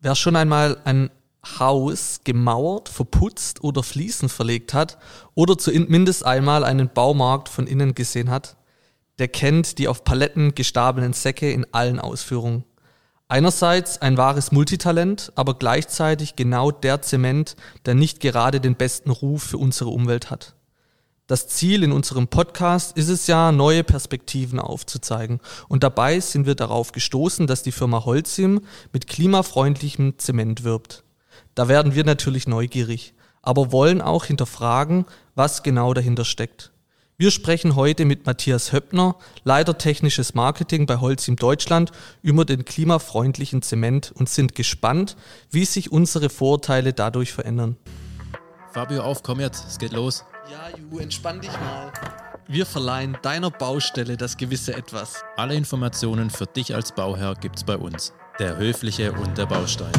Wer schon einmal ein Haus gemauert, verputzt oder Fliesen verlegt hat oder zumindest einmal einen Baumarkt von innen gesehen hat, der kennt die auf Paletten gestapelten Säcke in allen Ausführungen. Einerseits ein wahres Multitalent, aber gleichzeitig genau der Zement, der nicht gerade den besten Ruf für unsere Umwelt hat. Das Ziel in unserem Podcast ist es ja, neue Perspektiven aufzuzeigen. Und dabei sind wir darauf gestoßen, dass die Firma Holcim mit klimafreundlichem Zement wirbt. Da werden wir natürlich neugierig, aber wollen auch hinterfragen, was genau dahinter steckt. Wir sprechen heute mit Matthias Höppner, Leiter technisches Marketing bei Holcim Deutschland, über den klimafreundlichen Zement und sind gespannt, wie sich unsere Vorurteile dadurch verändern. Fabio, auf, komm jetzt, es geht los. Ja, Ju, entspann dich mal. Wir verleihen deiner Baustelle das gewisse Etwas. Alle Informationen für dich als Bauherr gibt's bei uns. Der Höfliche und der Baustein.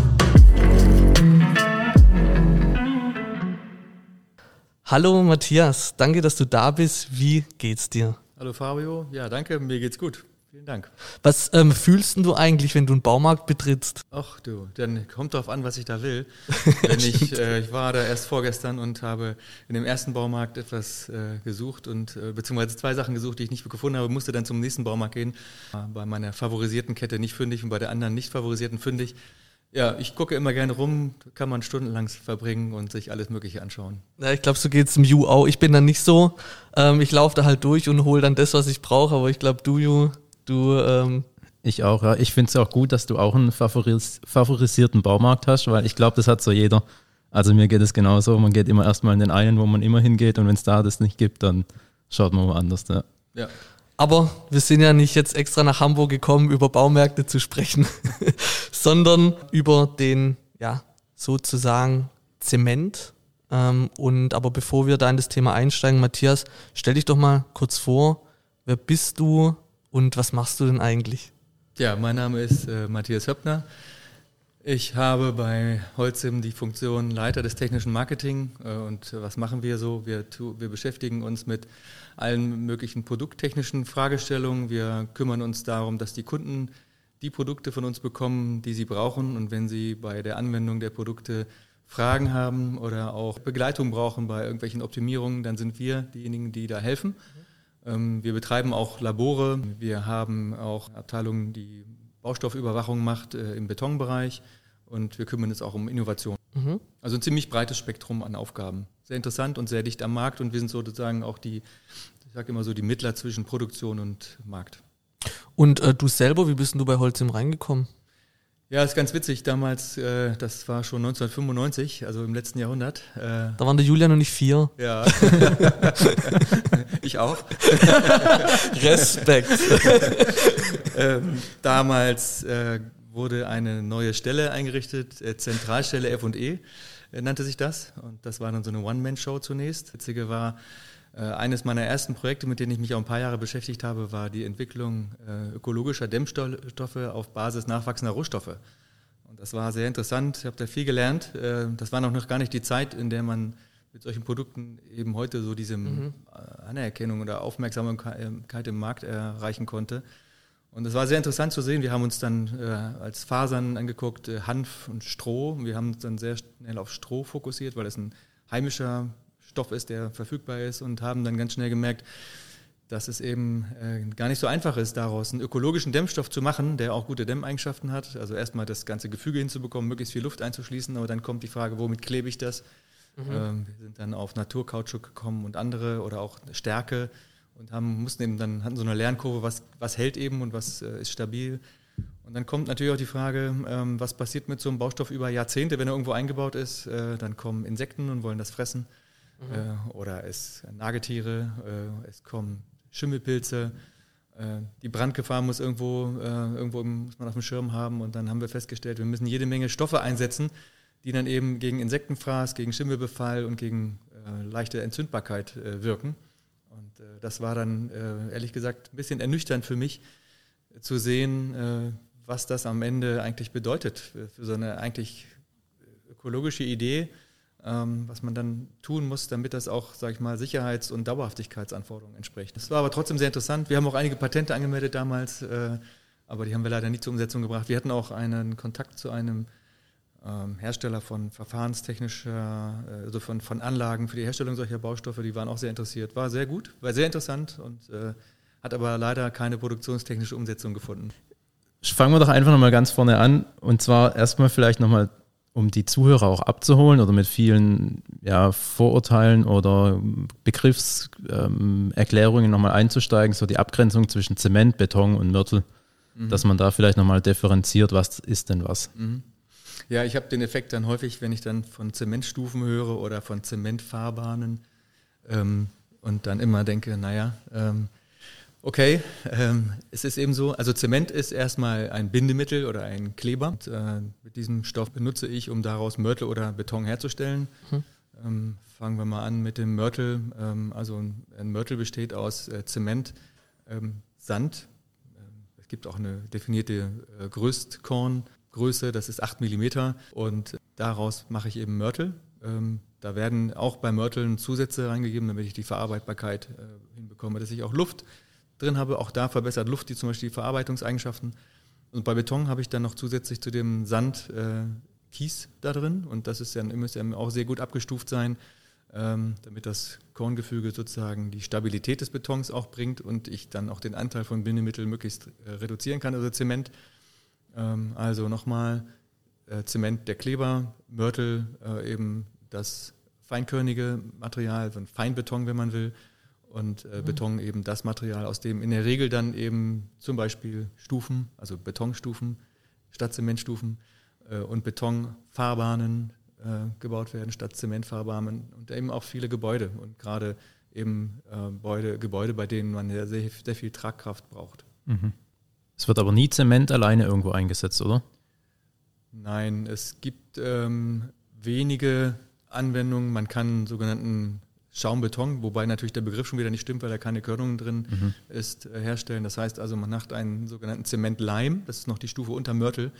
Hallo Matthias, danke, dass du da bist. Wie geht's dir? Hallo Fabio, ja danke, mir geht's gut. Vielen Dank. Was ähm, fühlst du eigentlich, wenn du einen Baumarkt betrittst? Ach du, dann kommt drauf an, was ich da will. wenn ich, äh, ich war da erst vorgestern und habe in dem ersten Baumarkt etwas äh, gesucht und äh, beziehungsweise zwei Sachen gesucht, die ich nicht gefunden habe, musste dann zum nächsten Baumarkt gehen. Bei meiner favorisierten Kette nicht fündig und bei der anderen nicht favorisierten fündig. Ja, ich gucke immer gerne rum, kann man stundenlang verbringen und sich alles Mögliche anschauen. Ja, ich glaube, so geht es im Ju auch. Ich bin dann nicht so. Ähm, ich laufe da halt durch und hole dann das, was ich brauche, aber ich glaube, du, Ju, du. Ähm ich auch, ja. Ich finde es auch gut, dass du auch einen favoris favorisierten Baumarkt hast, weil ich glaube, das hat so jeder. Also mir geht es genauso. Man geht immer erstmal in den einen, wo man immer hingeht und wenn es da das nicht gibt, dann schaut man woanders. Ja. ja. Aber wir sind ja nicht jetzt extra nach Hamburg gekommen, über Baumärkte zu sprechen, sondern über den, ja, sozusagen Zement. Ähm, und aber bevor wir da in das Thema einsteigen, Matthias, stell dich doch mal kurz vor, wer bist du und was machst du denn eigentlich? Ja, mein Name ist äh, Matthias Höppner. Ich habe bei Holzim die Funktion Leiter des technischen Marketing. Äh, und was machen wir so? Wir, wir beschäftigen uns mit allen möglichen produkttechnischen Fragestellungen. Wir kümmern uns darum, dass die Kunden die Produkte von uns bekommen, die sie brauchen. Und wenn sie bei der Anwendung der Produkte Fragen haben oder auch Begleitung brauchen bei irgendwelchen Optimierungen, dann sind wir diejenigen, die da helfen. Mhm. Wir betreiben auch Labore. Wir haben auch Abteilungen, die Baustoffüberwachung macht äh, im Betonbereich und wir kümmern uns auch um Innovation. Mhm. Also ein ziemlich breites Spektrum an Aufgaben. Sehr interessant und sehr dicht am Markt und wir sind sozusagen auch die, ich sage immer so, die Mittler zwischen Produktion und Markt. Und äh, du selber, wie bist du bei Holzim reingekommen? Ja, ist ganz witzig. Damals, äh, das war schon 1995, also im letzten Jahrhundert. Äh, da waren der Julian noch nicht vier. Ja. ich auch. Respekt. ähm, damals äh, wurde eine neue Stelle eingerichtet, äh, Zentralstelle F&E äh, nannte sich das. Und das war dann so eine One-Man-Show zunächst. Witzige war, eines meiner ersten Projekte, mit denen ich mich auch ein paar Jahre beschäftigt habe, war die Entwicklung ökologischer Dämmstoffe auf Basis nachwachsender Rohstoffe. Und das war sehr interessant. Ich habe da viel gelernt. Das war noch gar nicht die Zeit, in der man mit solchen Produkten eben heute so diese mhm. Anerkennung oder Aufmerksamkeit im Markt erreichen konnte. Und es war sehr interessant zu sehen. Wir haben uns dann äh, als Fasern angeguckt, äh, Hanf und Stroh. Wir haben uns dann sehr schnell auf Stroh fokussiert, weil es ein heimischer Stoff ist, der verfügbar ist und haben dann ganz schnell gemerkt, dass es eben äh, gar nicht so einfach ist, daraus einen ökologischen Dämmstoff zu machen, der auch gute Dämmeigenschaften hat. Also erstmal das ganze Gefüge hinzubekommen, möglichst viel Luft einzuschließen, aber dann kommt die Frage, womit klebe ich das? Mhm. Ähm, wir sind dann auf Naturkautschuk gekommen und andere oder auch Stärke und haben, mussten eben dann, hatten so eine Lernkurve, was, was hält eben und was äh, ist stabil. Und dann kommt natürlich auch die Frage, ähm, was passiert mit so einem Baustoff über Jahrzehnte, wenn er irgendwo eingebaut ist. Äh, dann kommen Insekten und wollen das fressen. Mhm. Äh, oder es Nagetiere, äh, es kommen Schimmelpilze. Äh, die Brandgefahr muss irgendwo, irgendwo muss man auf dem Schirm haben. Und dann haben wir festgestellt, wir müssen jede Menge Stoffe einsetzen, die dann eben gegen Insektenfraß, gegen Schimmelbefall und gegen leichte Entzündbarkeit wirken. Und das war dann ehrlich gesagt ein bisschen ernüchternd für mich zu sehen, was das am Ende eigentlich bedeutet für, so eine eigentlich ökologische Idee, was man dann tun muss, damit das auch, sage ich mal, Sicherheits- und Dauerhaftigkeitsanforderungen entspricht. Das war aber trotzdem sehr interessant. Wir haben auch einige Patente angemeldet damals, äh, aber die haben wir leider nicht zur Umsetzung gebracht. Wir hatten auch einen Kontakt zu einem ähm, Hersteller von verfahrenstechnischer, äh, also von, von Anlagen für die Herstellung solcher Baustoffe, die waren auch sehr interessiert. War sehr gut, war sehr interessant und äh, hat aber leider keine produktionstechnische Umsetzung gefunden. Fangen wir doch einfach nochmal ganz vorne an und zwar erstmal vielleicht nochmal, um die Zuhörer auch abzuholen oder mit vielen ja, Vorurteilen oder Begriffserklärungen ähm, nochmal einzusteigen, so die Abgrenzung zwischen Zement, Beton und Mörtel, mhm. dass man da vielleicht nochmal differenziert, was ist denn was. Mhm. Ja, ich habe den Effekt dann häufig, wenn ich dann von Zementstufen höre oder von Zementfahrbahnen ähm, und dann immer denke, naja, ähm, okay, ähm, es ist eben so, also Zement ist erstmal ein Bindemittel oder ein Kleber. Und, äh, mit diesem Stoff benutze ich, um daraus Mörtel oder Beton herzustellen. Mhm. Ähm, fangen wir mal an mit dem Mörtel. Ähm, also ein Mörtel besteht aus äh, Zement, ähm, Sand. es gibt auch eine definierte äh, Größtkorn Größe, das ist 8 mm und daraus mache ich eben Mörtel. Ähm, da werden auch bei Mörteln Zusätze reingegeben, damit ich die Verarbeitbarkeit äh, hinbekomme, dass ich auch Luft drin habe. Auch da verbessert Luft die zum Beispiel die Verarbeitungseigenschaften. Und bei Beton habe ich dann noch zusätzlich zu dem Sand äh, Kies da drin und das ist dann müsste auch sehr gut abgestuft sein, ähm, damit das Korngefüge sozusagen die Stabilität des Betons auch bringt und ich dann auch den Anteil von Bindemittel möglichst äh, reduzieren kann, also Zement. Ähm, also nochmal äh, Zement der Kleber, Mörtel äh, eben das feinkörnige Material, also Feinbeton, wenn man will, und äh, mhm. Beton eben das Material, aus dem in der Regel dann eben zum Beispiel Stufen, also Betonstufen statt Zementstufen äh, und Betonfahrbahnen äh, gebaut werden statt Zementfahrbahnen und eben auch viele Gebäude und gerade eben äh, Gebäude, Gebäude, bei denen man sehr, sehr viel Tragkraft braucht. Mhm. Es wird aber nie Zement alleine irgendwo eingesetzt, oder? Nein, es gibt ähm, wenige Anwendungen. Man kann sogenannten Schaumbeton, wobei natürlich der Begriff schon wieder nicht stimmt, weil da keine Körnung drin mhm. ist, äh, herstellen. Das heißt also, man macht einen sogenannten Zementleim, das ist noch die Stufe unter Mörtel,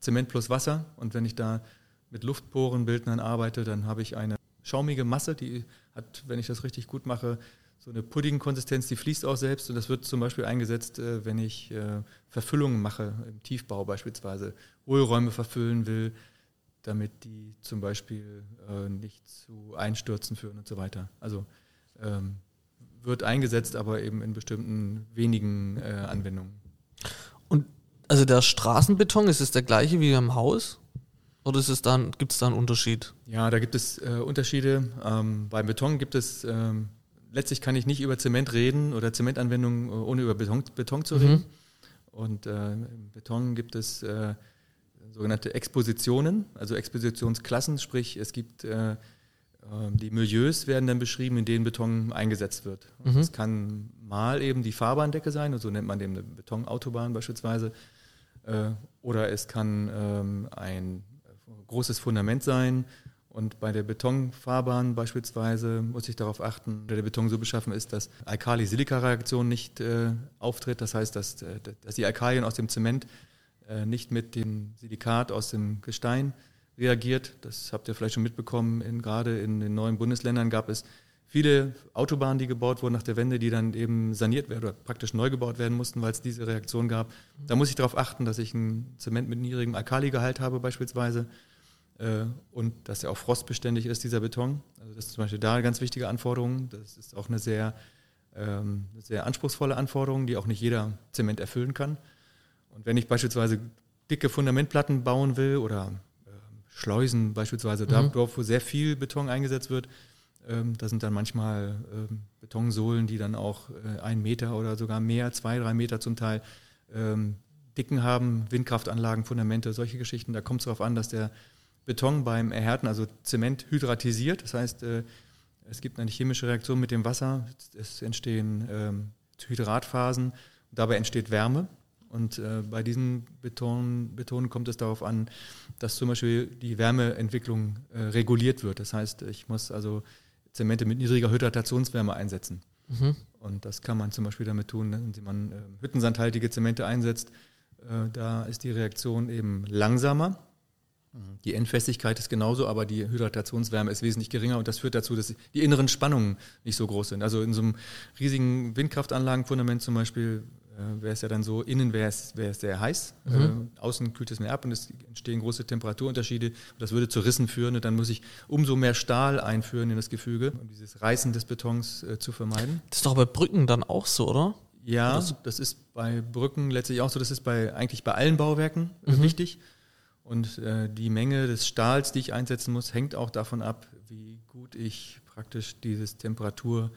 Zement plus Wasser. Und wenn ich da mit Luftporenbildnern arbeite, dann habe ich eine schaumige Masse, die hat, wenn ich das richtig gut mache, so eine Puddingkonsistenz, die fließt auch selbst und das wird zum Beispiel eingesetzt, äh, wenn ich äh, Verfüllungen mache, im Tiefbau beispielsweise, Hohlräume verfüllen will, damit die zum Beispiel äh, nicht zu Einstürzen führen und so weiter. Also ähm, wird eingesetzt, aber eben in bestimmten wenigen Anwendungen. Und also der Straßenbeton, ist es der gleiche wie im Haus? Oder ist es dann, gibt es da einen Unterschied? Ja, da gibt es äh, Unterschiede. Ähm, beim Beton gibt es ähm, letztlich kann ich nicht über Zement reden oder Zementanwendungen, äh, ohne über Beton, Beton zu reden. Mhm. Und äh, im Beton gibt es äh, sogenannte Expositionen, also Expositionsklassen, sprich es gibt äh, ähm, die Milieus werden dann beschrieben, in denen Beton eingesetzt wird. Mhm. Das kann mal eben die Fahrbahndecke sein, und so nennt man dem eine Betonautobahn beispielsweise, äh, oder es kann ähm, ein großes Fundament sein und bei der Betonfahrbahn beispielsweise muss ich darauf achten, dass der Beton so beschaffen ist, dass Alkali-Silika-Reaktion nicht äh, auftritt. Das heißt, dass, äh, dass die Alkalien aus dem Zement nicht mit dem Silikat aus dem Gestein reagiert. Das habt ihr vielleicht schon mitbekommen. In, gerade in den neuen Bundesländern gab es viele Autobahnen, die gebaut wurden nach der Wende, die dann eben saniert werden oder praktisch neu gebaut werden mussten, weil es diese Reaktion gab. Da muss ich darauf achten, dass ich ein Zement mit niedrigem Alkaligehalt habe beispielsweise äh, und dass er auch frostbeständig ist, dieser Beton. Also das ist zum Beispiel da eine ganz wichtige Anforderung. Das ist auch eine sehr, ähm, sehr anspruchsvolle Anforderung, die auch nicht jeder Zement erfüllen kann. Und wenn ich beispielsweise dicke Fundamentplatten bauen will oder äh, Schleusen beispielsweise, mhm. da wo sehr viel Beton eingesetzt wird, ähm, da sind dann manchmal ähm, Betonsohlen, die dann auch äh, ein Meter oder sogar mehr, zwei, drei Meter zum Teil ähm, Dicken haben, Windkraftanlagen, Fundamente, solche Geschichten. Da kommt es darauf an, dass der Beton beim Erhärten, also Zement hydratisiert. Das heißt, äh, es gibt eine chemische Reaktion mit dem Wasser. Es entstehen ähm, Hydratphasen. Dabei entsteht Wärme. Und äh, bei diesen Beton, Betonen kommt es darauf an, dass zum Beispiel die Wärmeentwicklung äh, reguliert wird. Das heißt, ich muss also Zemente mit niedriger Hydratationswärme einsetzen. Mhm. Und das kann man zum Beispiel damit tun, wenn man äh, hüttensandhaltige Zemente einsetzt. Äh, da ist die Reaktion eben langsamer die Endfestigkeit ist genauso, aber die Hydratationswärme ist wesentlich geringer und das führt dazu, dass die inneren Spannungen nicht so groß sind. Also in so einem riesigen Windkraftanlagenfundament zum Beispiel äh, wäre es ja dann so, innen wäre es, wäre es sehr heiß, mhm. äh, außen kühlt es mehr ab und es entstehen große Temperaturunterschiede. Das würde zu Rissen führen und dann muss ich umso mehr Stahl einführen in das Gefüge, um dieses Reißen des Betons äh, zu vermeiden. Das ist doch bei Brücken dann auch so, oder? Ja, das ist bei Brücken letztlich auch so, das ist bei, eigentlich bei allen Bauwerken mhm. wichtig. Und äh, die Menge des Stahls, die ich einsetzen muss, hängt auch davon ab, wie gut ich praktisch dieses Temperatur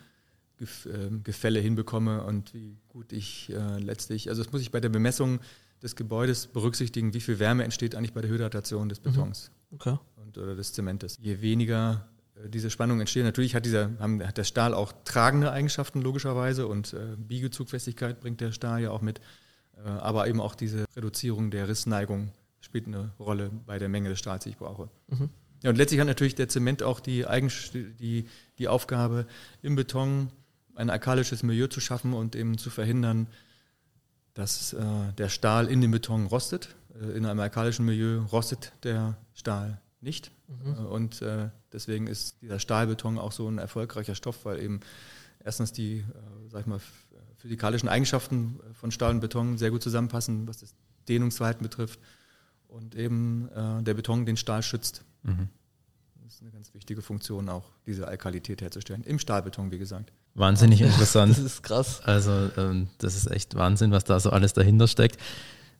Gefälle hinbekomme und wie gut ich äh, letztlich, also das muss ich bei der Bemessung des Gebäudes berücksichtigen, wie viel Wärme entsteht eigentlich bei der Hydratation des mhm. Betons okay. und, oder des Zementes. Je weniger äh, diese Spannung entsteht, natürlich hat, dieser, haben, hat der Stahl auch tragende Eigenschaften logischerweise und äh, Biegezugfestigkeit bringt der Stahl ja auch mit, äh, aber eben auch diese Reduzierung der Rissneigung spielt eine Rolle bei der Menge des Stahls, die ich brauche. Mhm. Ja, und letztlich hat natürlich der Zement auch die, Eigens die, die Aufgabe, im Beton ein alkalisches Milieu zu schaffen und eben zu verhindern, dass äh, der Stahl in dem Beton rostet. Äh, in einem alkalischen Milieu rostet der Stahl nicht. Mhm. Äh, und äh, deswegen ist dieser Stahlbeton auch so ein erfolgreicher Stoff, weil eben erstens die, äh, sag ich mal, physikalischen Eigenschaften von Stahl und Beton sehr gut zusammenpassen, was das Dehnungsverhalten betrifft. Und eben äh, der Beton den Stahl schützt. Mhm. Das ist eine ganz wichtige Funktion auch, diese Alkalität herzustellen. Im Stahlbeton, wie gesagt. Wahnsinnig interessant. Das ist krass. Also ähm, das ist echt Wahnsinn, was da so alles dahinter steckt.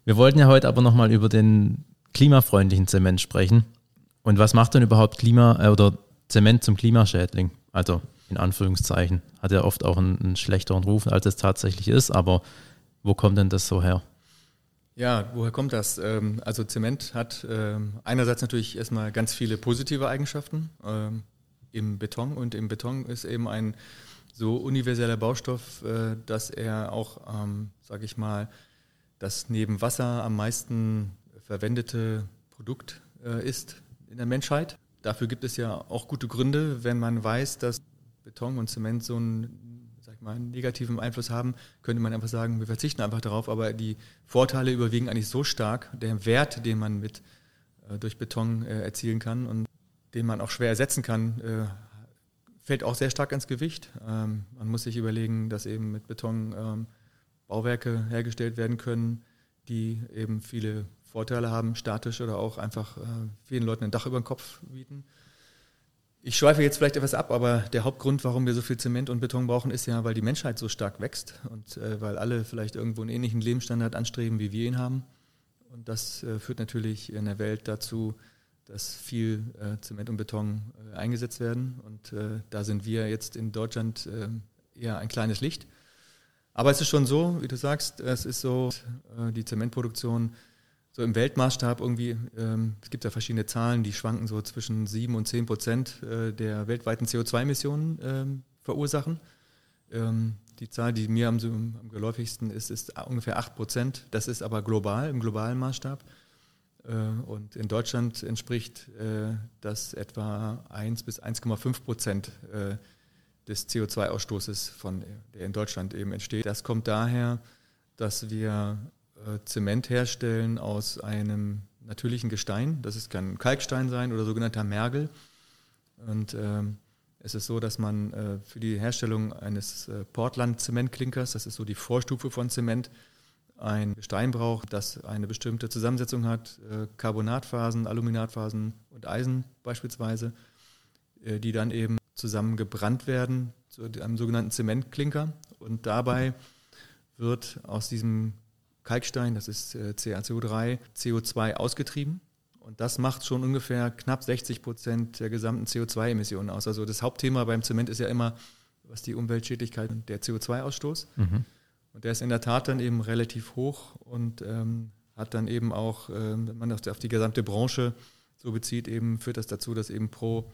Wir wollten ja heute aber nochmal über den klimafreundlichen Zement sprechen. Und was macht denn überhaupt Klima äh, oder Zement zum Klimaschädling? Also in Anführungszeichen. Hat ja oft auch einen, einen schlechteren Ruf, als es tatsächlich ist. Aber wo kommt denn das so her? Ja, woher kommt das? Ähm, also Zement hat ähm, einerseits natürlich erstmal ganz viele positive Eigenschaften ähm, im Beton und im Beton ist eben ein so universeller Baustoff, äh, dass er auch, ähm, sage ich mal, das neben Wasser am meisten verwendete Produkt äh, ist in der Menschheit. Dafür gibt es ja auch gute Gründe, wenn man weiß, dass Beton und Zement so einen, sag ich mal, negativen Einfluss haben, könnte man einfach sagen, wir verzichten einfach darauf, aber die Vorteile überwiegen eigentlich so stark, der Wert, den man mit äh, durch Beton erzielen kann und den man auch schwer ersetzen kann, fällt auch sehr stark ins Gewicht. Ähm, man muss sich überlegen, dass eben mit Beton ähm, Bauwerke hergestellt werden können, die eben viele Vorteile haben, statisch oder auch einfach äh, vielen Leuten ein Dach über den Kopf bieten. Ich schweife jetzt vielleicht etwas ab, aber der Hauptgrund, warum wir so viel Zement und Beton brauchen, ist ja, weil die Menschheit so stark wächst und äh, weil alle vielleicht irgendwo einen ähnlichen Lebensstandard anstreben, wie wir ihn haben. Und das äh, führt natürlich in der Welt dazu, dass viel äh, Zement und Beton äh, eingesetzt werden. Und äh, da sind wir jetzt in Deutschland äh, eher ein kleines Licht. Aber es ist schon so, wie du sagst, es ist so, äh, die Zementproduktion so im Weltmaßstab irgendwie, ähm, es gibt ja verschiedene Zahlen, die schwanken so zwischen 7 und 10 Prozent äh, der weltweiten CO2-Emissionen ähm, verursachen. Ähm, die Zahl, die mir am, am geläufigsten ist, ist ungefähr 8 Prozent. Das ist aber global, im globalen Maßstab. Äh, und in Deutschland entspricht äh, das etwa 1 bis 1,5 Prozent äh, des CO2-Ausstoßes, von, der in Deutschland eben entsteht. Das kommt daher, dass wir Zement herstellen aus einem natürlichen Gestein. Das kann Kalkstein sein oder sogenannter Mergel. Und ähm, es ist so, dass man für die Herstellung eines Portland-Zementklinkers, das ist so die Vorstufe von Zement, ein Gestein braucht, das eine bestimmte Zusammensetzung hat, äh, Carbonatphasen, Aluminatphasen und Eisen beispielsweise, äh, die dann eben zusammen gebrannt werden zu einem sogenannten Zementklinker. Und dabei wird aus diesem Kalkstein, das ist äh, CaCO3, CO2 ausgetrieben. Und das macht schon ungefähr knapp 60 Prozent der gesamten CO2-Emissionen aus. Also das Hauptthema beim Zement ist ja immer, was die Umweltschädlichkeit und der CO2-Ausstoß. Mhm. Und der ist in der Tat dann eben relativ hoch und ähm, hat dann eben auch, ähm, wenn man das auf die gesamte Branche so bezieht, eben führt das dazu, dass eben pro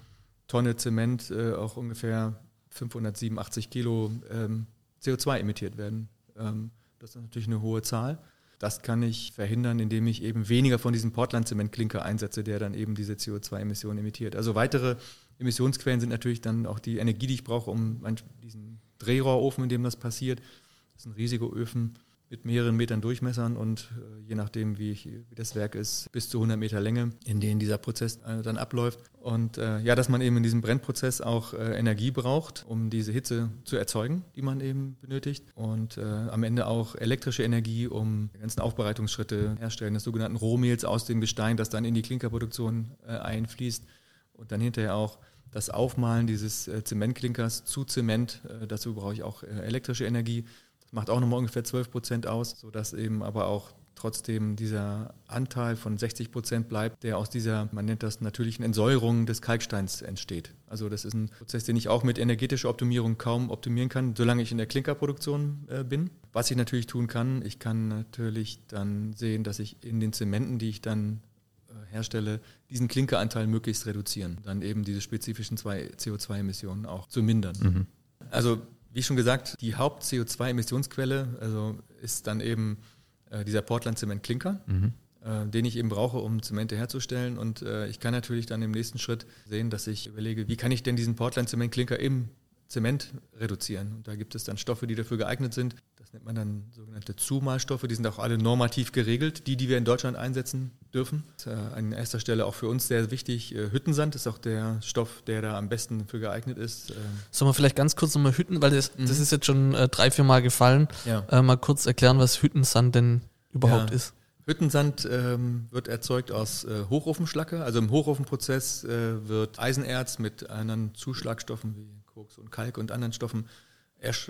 Tonne Zement äh, auch ungefähr 587 Kilo ähm, CO2 emittiert werden. Ähm, das ist natürlich eine hohe Zahl. Das kann ich verhindern, indem ich eben weniger von diesem Portland-Zement-Klinker einsetze, der dann eben diese CO2-Emissionen emittiert. Also weitere Emissionsquellen sind natürlich dann auch die Energie, die ich brauche, um diesen Drehrohrofen, in dem das passiert, das sind riesige Öfen. mit mehreren Metern Durchmessern und äh, je nachdem, wie, ich, wie, das Werk ist, bis zu 100 Meter Länge, in denen dieser Prozess äh, dann abläuft. Und äh, ja, dass man eben in diesem Brennprozess auch äh, Energie braucht, um diese Hitze zu erzeugen, die man eben benötigt. Und äh, am Ende auch elektrische Energie, um die ganzen Aufbereitungsschritte herstellen, des sogenannten Rohmehls aus dem Gestein, das dann in die Klinkerproduktion äh, einfließt. Und dann hinterher auch das Aufmalen dieses Zementklinkers zu Zement. dazu brauche ich auch elektrische Energie. Das macht auch nochmal ungefähr 12 Prozent aus, sodass eben aber auch trotzdem dieser Anteil von 60 Prozent bleibt, der aus dieser, man nennt das natürlichen Entsäuerung des Kalksteins entsteht. Also das ist ein Prozess, den ich auch mit energetischer Optimierung kaum optimieren kann, solange ich in der Klinkerproduktion äh, bin. Was ich natürlich tun kann, ich kann natürlich dann sehen, dass ich in den Zementen, die ich dann äh, herstelle, diesen Klinkeranteil möglichst reduzieren, dann eben diese spezifischen CO2-Emissionen auch zu mindern. Mhm. Also wie schon gesagt, die Haupt-CO2-Emissionsquelle also ist dann eben äh, dieser Portland-Zement-Klinker, mhm. äh, den ich eben brauche, um Zemente herzustellen. Und äh, ich kann natürlich dann im nächsten Schritt sehen, dass ich überlege, wie kann ich denn diesen Portland-Zement-Klinker im Zement reduzieren. Und da gibt es dann Stoffe, die dafür geeignet sind. Das nennt man dann sogenannte Zumalstoffe. Die sind auch alle normativ geregelt, die, die wir in Deutschland einsetzen dürfen. Äh, an erster Stelle auch für uns sehr wichtig. Äh, Hüttensand ist auch der Stoff, der da am besten für geeignet ist. Ähm, Sollen wir vielleicht ganz kurz nochmal Hütten, weil das, mhm. das ist jetzt schon äh, drei, vier Mal gefallen, ja. äh, mal kurz erklären, was Hüttensand denn überhaupt ja. ist. Hüttensand ähm, wird erzeugt aus äh, Hochofenschlacke. Also im Hochofenprozess äh, wird Eisenerz mit anderen Zuschlagstoffen wie Koks und Kalk und anderen Stoffen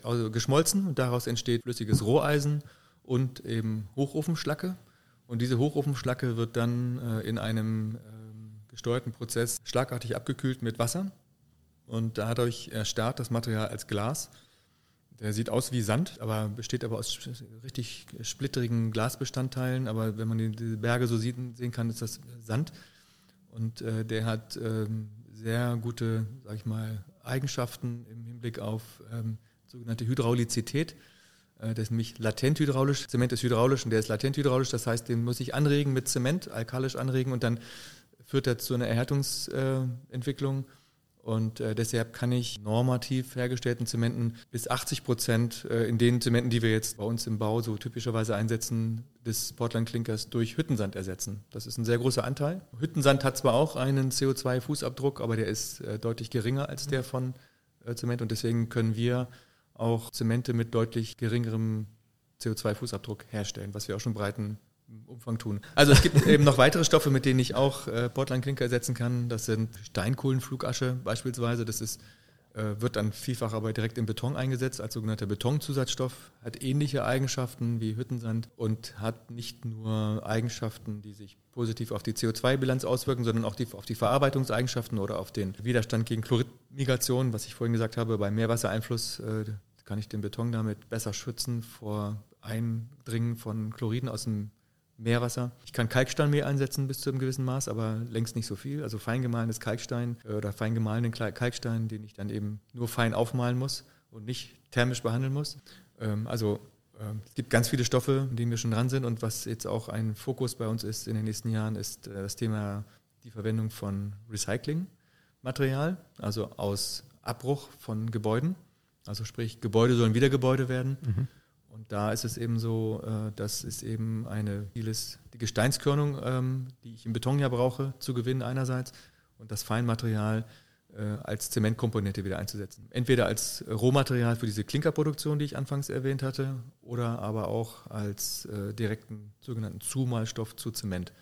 also geschmolzen und daraus entsteht flüssiges Roheisen und eben Hochofenschlacke. Und diese Hochofenschlacke wird dann äh, in einem ähm, gesteuerten Prozess schlagartig abgekühlt mit Wasser und dadurch erstarrt das Material als Glas. Der sieht aus wie Sand, aber besteht aber aus richtig splitterigen Glasbestandteilen. Aber wenn man die Berge so sehen kann, ist das Sand. Und äh, der hat ähm, sehr gute, sag ich mal, Eigenschaften im Hinblick auf ähm, sogenannte Hydraulizität. Äh, das ist nämlich latent hydraulisch. Zement ist hydraulisch und der ist latent hydraulisch. Das heißt, den muss ich anregen mit Zement, alkalisch anregen und dann führt er zu einer Erhärtungsentwicklung. Und äh, deshalb kann ich normativ hergestellten Zementen bis 80 Prozent äh, in den Zementen, die wir jetzt bei uns im Bau so typischerweise einsetzen, des Portland-Klinkers durch Hüttensand ersetzen. Das ist ein sehr großer Anteil. Hüttensand hat zwar auch einen CO2-Fußabdruck, aber der ist deutlich geringer als der von Zement. Und deswegen können wir auch Zemente mit deutlich geringerem CO2-Fußabdruck herstellen, was wir auch schon breiten Umfang tun. Also es gibt eben noch weitere Stoffe, mit denen ich auch äh, Portland-Klinker ersetzen kann. Das sind Steinkohlenflugasche beispielsweise. Das ist, äh, wird dann vielfach aber direkt im Beton eingesetzt als sogenannter Betonzusatzstoff. Hat ähnliche Eigenschaften wie Hüttensand und hat nicht nur Eigenschaften, die sich positiv auf die CO2-Bilanz auswirken, sondern auch die, auf die Verarbeitungseigenschaften oder auf den Widerstand gegen Chloridmigration, was ich vorhin gesagt habe, bei Meerwassereinfluss äh, kann ich den Beton damit besser schützen vor Eindringen von Chloriden aus dem Meerwasser. Ich kann Kalksteinmehl einsetzen bis zu einem gewissen Maß, aber längst nicht so viel. Also fein gemahlenes Kalkstein äh, oder fein gemahlenen Kalkstein, den ich dann eben nur fein aufmalen muss und nicht thermisch behandeln muss. Ähm, also ähm, es gibt ganz viele Stoffe, in denen wir schon dran sind und was jetzt auch ein Fokus bei uns ist in den nächsten Jahren, ist äh, das Thema die Verwendung von Recyclingmaterial, also aus Abbruch von Gebäuden. Also sprich, Gebäude sollen wieder Gebäude werden. Mhm. Und da ist es eben so, äh, dass es eben eine vieles, die Gesteinskörnung, ähm, die ich im Beton ja brauche, zu gewinnen einerseits und das Feinmaterial äh, als Zementkomponente wieder einzusetzen. Entweder als Rohmaterial für diese Klinkerproduktion, die ich anfangs erwähnt hatte, oder aber auch als äh, direkten sogenannten Zumalstoff zu Zement.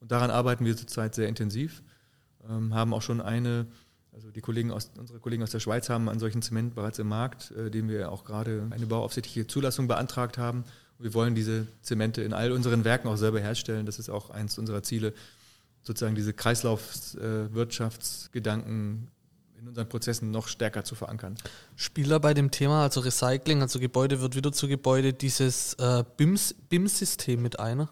Und daran arbeiten wir zurzeit sehr intensiv, ähm, haben auch schon eine also die Kollegen aus, unsere Kollegen aus der Schweiz haben einen solchen Zement bereits im Markt, äh, dem wir auch gerade eine bauaufsichtliche Zulassung beantragt haben. Wir wollen diese Zemente in all unseren Werken auch selber herstellen. Das ist auch eins unserer Ziele, sozusagen diese Kreislaufwirtschaftsgedanken äh, in unseren Prozessen noch stärker zu verankern. Spieler bei dem Thema, also Recycling, also Gebäude wird wieder zu Gebäude, dieses äh, BIM-System mit einer?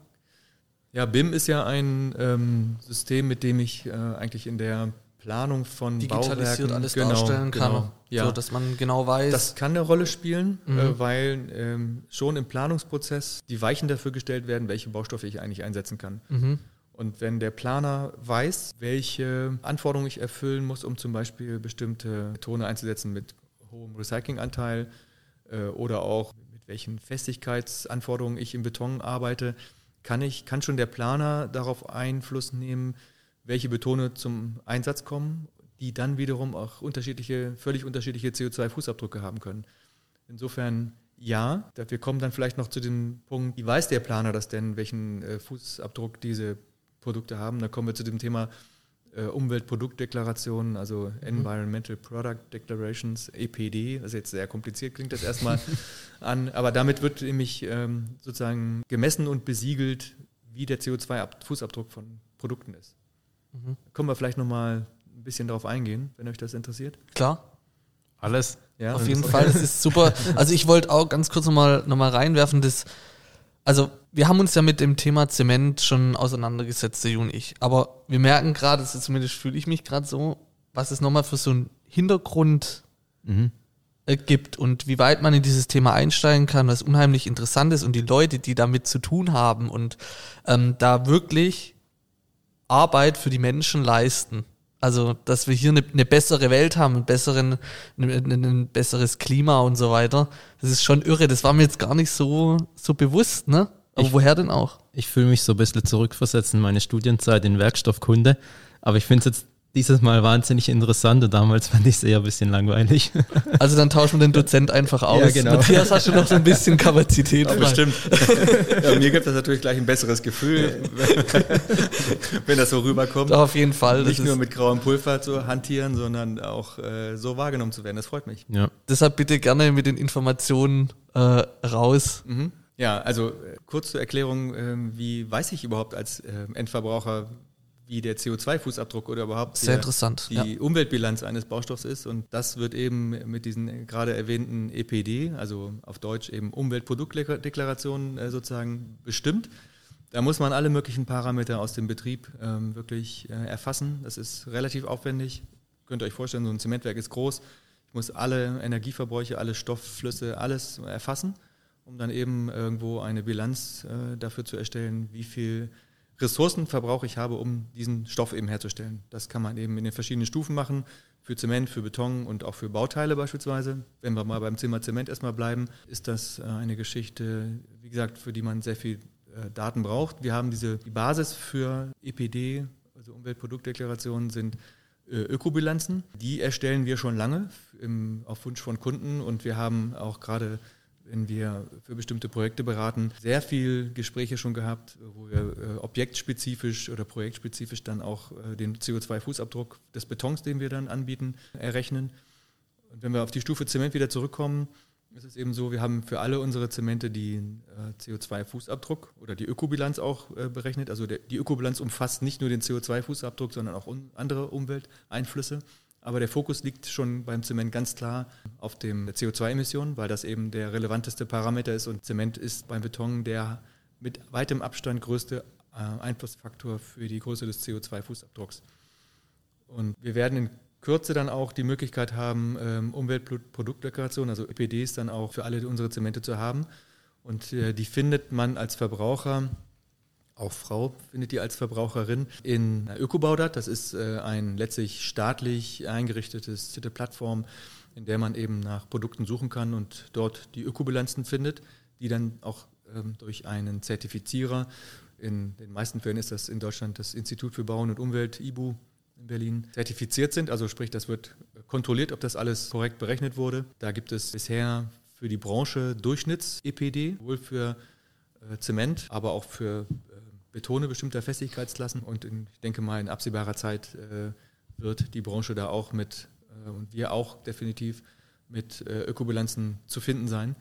Ja, BIM ist ja ein ähm, System, mit dem ich äh, eigentlich in der Planung von digitalisiert Bauwerken, alles genau, darstellen kann, genau, ja. so dass man genau weiß. Das kann eine Rolle spielen, mhm. äh, weil ähm, schon im Planungsprozess die Weichen dafür gestellt werden, welche Baustoffe ich eigentlich einsetzen kann. Mhm. Und wenn der Planer weiß, welche Anforderungen ich erfüllen muss, um zum Beispiel bestimmte Tone einzusetzen mit hohem Recyclinganteil äh, oder auch mit welchen Festigkeitsanforderungen ich im Beton arbeite, kann ich, kann schon der Planer darauf Einfluss nehmen, welche Betone zum Einsatz kommen, die dann wiederum auch unterschiedliche, völlig unterschiedliche CO2-Fußabdrücke haben können. Insofern ja, wir kommen dann vielleicht noch zu dem Punkt, wie weiß der Planer das denn, welchen äh, Fußabdruck diese Produkte haben? Da kommen wir zu dem Thema äh, Umweltproduktdeklarationen, also mhm. Environmental Product Declarations, EPD, ist jetzt sehr kompliziert, klingt das erstmal an, aber damit wird nämlich ähm, sozusagen gemessen und besiegelt, wie der CO2-Fußabdruck von Produkten ist. Mhm. Können wir vielleicht nochmal ein bisschen darauf eingehen, wenn euch das interessiert? Klar. Alles. Ja, auf jeden Fall, das ist super. Also ich wollte auch ganz kurz nochmal noch mal reinwerfen, das, also wir haben uns ja mit dem Thema Zement schon auseinandergesetzt, der und ich. Aber wir merken gerade, also zumindest fühle ich mich gerade so, was es nochmal für so einen Hintergrund mhm. Äh, gibt und wie weit man in dieses Thema einsteigen kann, was unheimlich interessant ist und die Leute, die damit zu tun haben und ähm, da wirklich Arbeit für die Menschen leisten. Also, dass wir hier eine, eine bessere Welt haben, einen besseren, ein, ein, besseres Klima und so weiter. Das ist schon irre. Das war mir jetzt gar nicht so, so bewusst, ne? Aber ich, woher denn auch? Ich fühle mich so ein bisschen zurückversetzt in meine Studienzeit in Werkstoffkunde. Aber ich finde es jetzt dieses Mal wahnsinnig interessant und damals fand ich es eher ein bisschen langweilig. Also dann tauschen wir den Dozent einfach aus. Ja, genau. Matthias, hast du noch so ein bisschen Kapazität? Ja, bestimmt. Ja, mir gibt das natürlich gleich ein besseres Gefühl, wenn das so rüberkommt. Auf jeden Fall. Nicht nur mit grauem Pulver zu hantieren, sondern auch äh, so wahrgenommen zu werden. Das freut mich. Ja. Deshalb bitte gerne mit den Informationen äh, raus. Mhm. Ja, also äh, kurz zur Erklärung, äh, wie weiß ich überhaupt als äh, Endverbraucher, wie der CO2-Fußabdruck oder überhaupt Sehr die ja. Umweltbilanz eines Baustoffs ist. Und das wird eben mit diesen gerade erwähnten EPD, also auf Deutsch eben Umweltproduktdeklarationen äh, sozusagen bestimmt. Da muss man alle möglichen Parameter aus dem Betrieb ähm, wirklich äh, erfassen. Das ist relativ aufwendig. Könnt ihr euch vorstellen, so ein Zementwerk ist groß. Ich muss alle Energieverbräuche, alle Stoffflüsse, alles erfassen, um dann eben irgendwo eine Bilanz äh, dafür zu erstellen, wie viel Ressourcenverbrauch ich habe, um diesen Stoff eben herzustellen. Das kann man eben in den verschiedenen Stufen machen, für Zement, für Beton und auch für Bauteile beispielsweise. Wenn wir mal beim Thema Zement erstmal bleiben, ist das äh, eine Geschichte, wie gesagt, für die man sehr viel äh, Daten braucht. Wir haben diese die Basis für EPD, also Umweltproduktdeklarationen, sind äh, Ökobilanzen. Die erstellen wir schon lange im, auf Wunsch von Kunden und wir haben auch gerade wenn wir für bestimmte Projekte beraten, sehr viel Gespräche schon gehabt, wo wir äh, objektspezifisch oder projektspezifisch dann auch äh, den CO2-Fußabdruck des Betons, den wir dann anbieten, errechnen. Und wenn wir auf die Stufe Zement wieder zurückkommen, ist es eben so, wir haben für alle unsere Zemente den äh, CO2-Fußabdruck oder die Ökobilanz auch berechnet. Also die Ökobilanz umfasst nicht nur den CO2-Fußabdruck, sondern auch andere Umwelteinflüsse. Aber der Fokus liegt schon beim Zement ganz klar auf dem CO2-Emissionen, weil das eben der relevanteste Parameter ist und Zement ist beim Beton der mit weitem Abstand größte äh, Einflussfaktor für die Größe des CO2-Fußabdrucks. Und wir werden in Kürze dann auch die Möglichkeit haben, ähm, Umweltproduktdeklarationen, also EPDs, dann auch für alle unsere Zemente zu haben. Und äh, die findet man als Verbraucher auch Frau findet die als Verbraucherin in Ökobaudat. Das ist äh, ein letztlich staatlich eingerichtetes Plattform, in der man eben nach Produkten suchen kann und dort die Ökobilanzen findet, die dann auch ähm, durch einen Zertifizierer, in den meisten Fällen ist das in Deutschland das Institut für Bauen und Umwelt, IBU, in Berlin zertifiziert sind. Also sprich, das wird kontrolliert, ob das alles korrekt berechnet wurde. Da gibt es bisher für die Branche Durchschnitts-EPD, wohl für äh, Zement, aber auch für Betone bestimmter Festigkeitsklassen und in, ich denke mal in absehbarer Zeit äh, wird die Branche da auch mit äh, und wir auch definitiv mit äh, Ökobilanzen zu finden sein.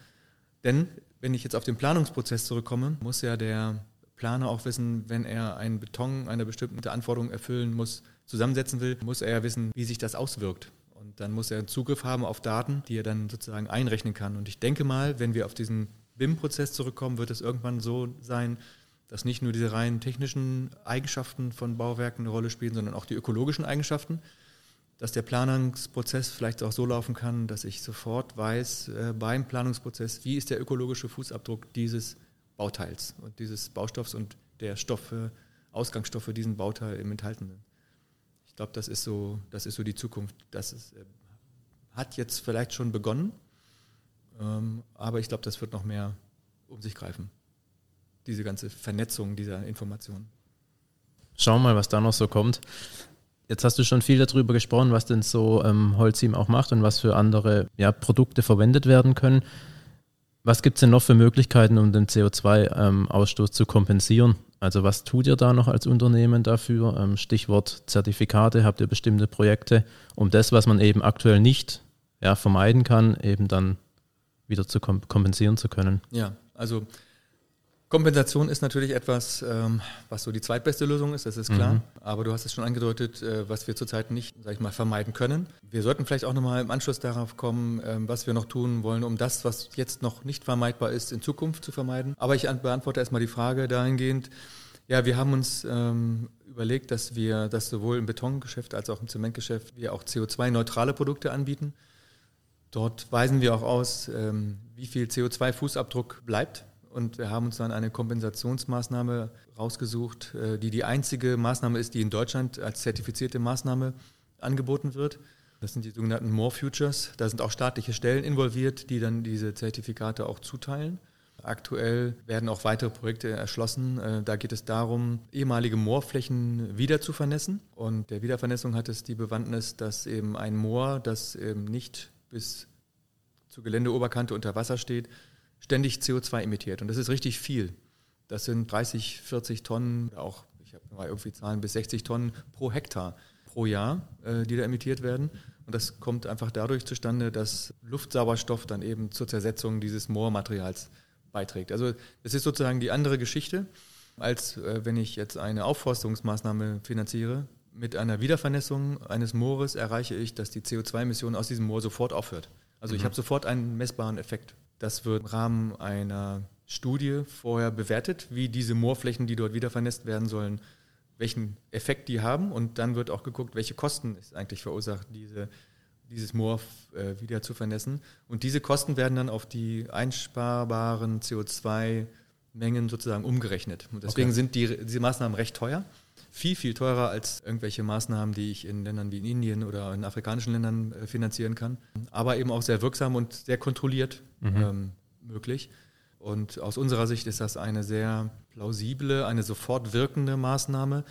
Denn wenn ich jetzt auf den Planungsprozess zurückkomme, muss ja der Planer auch wissen, wenn er einen Beton einer bestimmten Anforderung erfüllen muss, zusammensetzen will, muss er ja wissen, wie sich das auswirkt. Und dann muss er Zugriff haben auf Daten, die er dann sozusagen einrechnen kann. Und ich denke mal, wenn wir auf diesen BIM-Prozess zurückkommen, wird es irgendwann so sein, dass nicht nur diese rein technischen Eigenschaften von Bauwerken eine Rolle spielen, sondern auch die ökologischen Eigenschaften. Dass der Planungsprozess vielleicht auch so laufen kann, dass ich sofort weiß äh, beim Planungsprozess, wie ist der ökologische Fußabdruck dieses Bauteils und dieses Baustoffs und der Stoffe, Ausgangsstoffe diesen Bauteil im enthalten sind. Ich glaube, das ist so, das ist so die Zukunft. Das ist, äh, hat jetzt vielleicht schon begonnen. Ähm, aber ich glaube, das wird noch mehr um sich greifen. Diese ganze Vernetzung dieser Informationen. Schauen wir mal, was da noch so kommt. Jetzt hast du schon viel darüber gesprochen, was denn so ähm, Holcim auch macht und was für andere ja, Produkte verwendet werden können. Was gibt es denn noch für Möglichkeiten, um den CO2-Ausstoß ähm, zu kompensieren? Also was tut ihr da noch als Unternehmen dafür? Ähm, Stichwort Zertifikate, habt ihr bestimmte Projekte, um das, was man eben aktuell nicht ja, vermeiden kann, eben dann wieder zu kompensieren zu können? Ja, also Kompensation ist natürlich etwas, ähm, was so die zweitbeste Lösung ist, das ist klar. Mhm. Aber du hast es schon angedeutet, äh, was wir zurzeit nicht, sag ich mal, vermeiden können. Wir sollten vielleicht auch nochmal im Anschluss darauf kommen, ähm, was wir noch tun wollen, um das, was jetzt noch nicht vermeidbar ist, in Zukunft zu vermeiden. Aber ich beantworte erstmal die Frage dahingehend, ja, wir haben uns ähm, überlegt, dass wir das sowohl im Betongeschäft als auch im Zementgeschäft wir auch CO2-neutrale Produkte anbieten. Dort weisen wir auch aus, wie viel CO2-Fußabdruck bleibt und wir haben uns dann eine Kompensationsmaßnahme rausgesucht, äh, die die einzige Maßnahme ist, die in Deutschland als zertifizierte Maßnahme angeboten wird. Das sind die sogenannten More Futures. Da sind auch staatliche Stellen involviert, die dann diese Zertifikate auch zuteilen. Aktuell werden auch weitere Projekte erschlossen. Äh, da geht es darum, ehemalige Moorflächen wieder zu vernässen. Und der Wiedervernässung hat es die Bewandtnis, dass eben ein Moor, das eben nicht bis zur Geländeoberkante unter Wasser steht, ständig CO2 emittiert. Und das ist richtig viel. Das sind 30, 40 Tonnen, auch ich habe mal irgendwie Zahlen bis 60 Tonnen pro Hektar pro Jahr, äh, die da emittiert werden. Und das kommt einfach dadurch zustande, dass Luftsauerstoff dann eben zur Zersetzung dieses Moormaterials beiträgt. Also das ist sozusagen die andere Geschichte, als äh, wenn ich jetzt eine Aufforstungsmaßnahme finanziere. Mit einer Wiedervernässung eines Moores erreiche ich, dass die CO2-Emission aus diesem Moor sofort aufhört. Also mhm. ich habe sofort einen messbaren Effekt. Das wird im Rahmen einer Studie vorher bewertet, wie diese Moorflächen, die dort wieder vernässt werden sollen, welchen Effekt die haben. Und dann wird auch geguckt, welche Kosten es eigentlich verursacht, diese, dieses Moor äh, wieder zu vernässen. Und diese Kosten werden dann auf die einsparbaren CO2-Mengen sozusagen umgerechnet. Und deswegen okay. sind die, diese Maßnahmen recht teuer viel, viel teurer als irgendwelche Maßnahmen, die ich in Ländern wie in Indien oder in afrikanischen Ländern äh, finanzieren kann. Aber eben auch sehr wirksam und sehr kontrolliert mhm. ähm, möglich. Und aus unserer Sicht ist das eine sehr plausible, eine sofort wirkende Maßnahme,